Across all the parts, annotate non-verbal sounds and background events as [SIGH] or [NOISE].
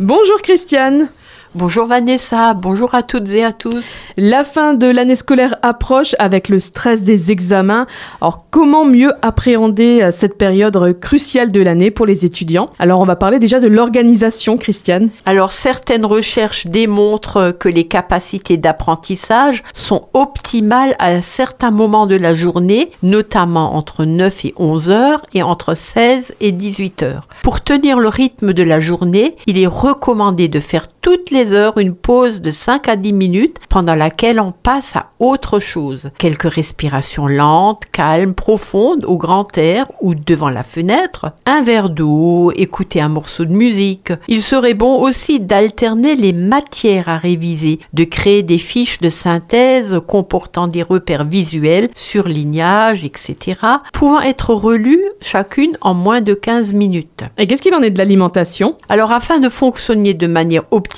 Bonjour Christiane. Bonjour Vanessa, bonjour à toutes et à tous. La fin de l'année scolaire approche avec le stress des examens. Alors comment mieux appréhender euh, cette période cruciale de l'année pour les étudiants? Alors on va parler déjà de l'organisation, Christiane. Alors certaines recherches démontrent que les capacités d'apprentissage sont optimales à certains moments de la journée, notamment entre 9 et 11 heures et entre 16 et 18 heures. Pour tenir le rythme de la journée, il est recommandé de faire toutes les heures une pause de 5 à 10 minutes pendant laquelle on passe à autre chose. Quelques respirations lentes, calmes, profondes, au grand air ou devant la fenêtre, un verre d'eau, écouter un morceau de musique. Il serait bon aussi d'alterner les matières à réviser, de créer des fiches de synthèse comportant des repères visuels, surlignage, etc., pouvant être relues chacune en moins de 15 minutes. Et qu'est-ce qu'il en est de l'alimentation? Alors afin de fonctionner de manière optimale,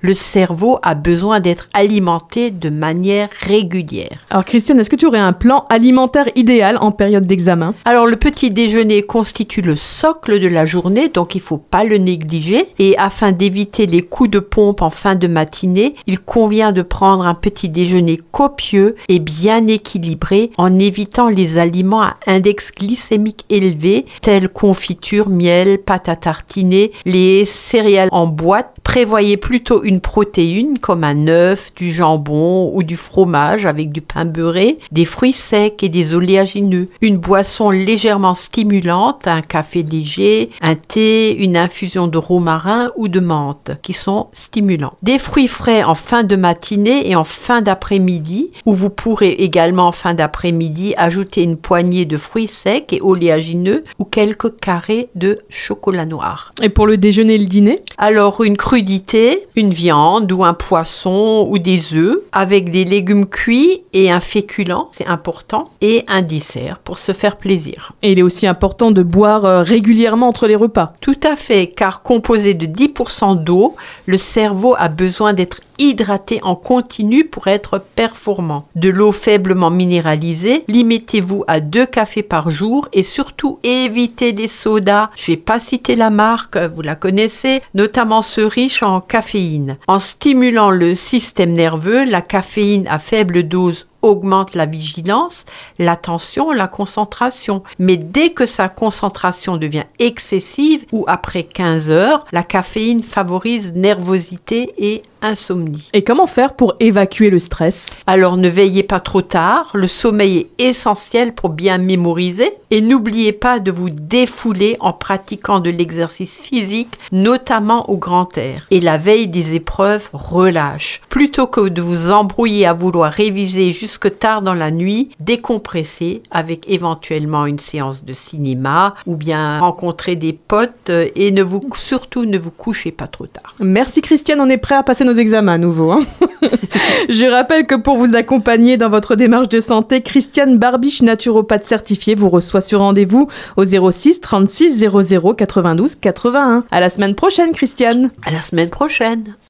le cerveau a besoin d'être alimenté de manière régulière. Alors Christiane, est-ce que tu aurais un plan alimentaire idéal en période d'examen? Alors le petit déjeuner constitue le socle de la journée, donc il faut pas le négliger. Et afin d'éviter les coups de pompe en fin de matinée, il convient de prendre un petit déjeuner copieux et bien équilibré en évitant les aliments à index glycémique élevé tels confiture, miel, pâte à tartiner, les céréales en boîte. Prévoyez Voyez plutôt une protéine comme un œuf, du jambon ou du fromage avec du pain beurré, des fruits secs et des oléagineux, une boisson légèrement stimulante, un café léger, un thé, une infusion de romarin ou de menthe qui sont stimulants. Des fruits frais en fin de matinée et en fin d'après-midi où vous pourrez également en fin d'après-midi ajouter une poignée de fruits secs et oléagineux ou quelques carrés de chocolat noir. Et pour le déjeuner et le dîner? Alors une crudité une viande ou un poisson ou des œufs avec des légumes cuits et un féculent, c'est important, et un dessert pour se faire plaisir. Et il est aussi important de boire euh, régulièrement entre les repas. Tout à fait, car composé de 10% d'eau, le cerveau a besoin d'être hydraté en continu pour être performant. De l'eau faiblement minéralisée, limitez-vous à deux cafés par jour et surtout évitez les sodas. Je vais pas citer la marque, vous la connaissez, notamment ceux riches en caféine. En stimulant le système nerveux, la caféine à faible dose augmente la vigilance, l'attention, la concentration. Mais dès que sa concentration devient excessive ou après 15 heures, la caféine favorise nervosité et insomnie. Et comment faire pour évacuer le stress? Alors ne veillez pas trop tard, le sommeil est essentiel pour bien mémoriser et n'oubliez pas de vous défouler en pratiquant de l'exercice physique, notamment au grand air. Et la veille des épreuves, relâche. Plutôt que de vous embrouiller à vouloir réviser jusque tard dans la nuit, décompressez avec éventuellement une séance de cinéma ou bien rencontrer des potes et ne vous surtout ne vous couchez pas trop tard. Merci Christiane, on est prêt à passer nos examens à nouveau. Hein. [LAUGHS] Je rappelle que pour vous accompagner dans votre démarche de santé, Christiane Barbiche, naturopathe certifiée, vous reçoit sur rendez-vous au 06 36 00 92 81. À la semaine prochaine, Christiane. À la semaine prochaine.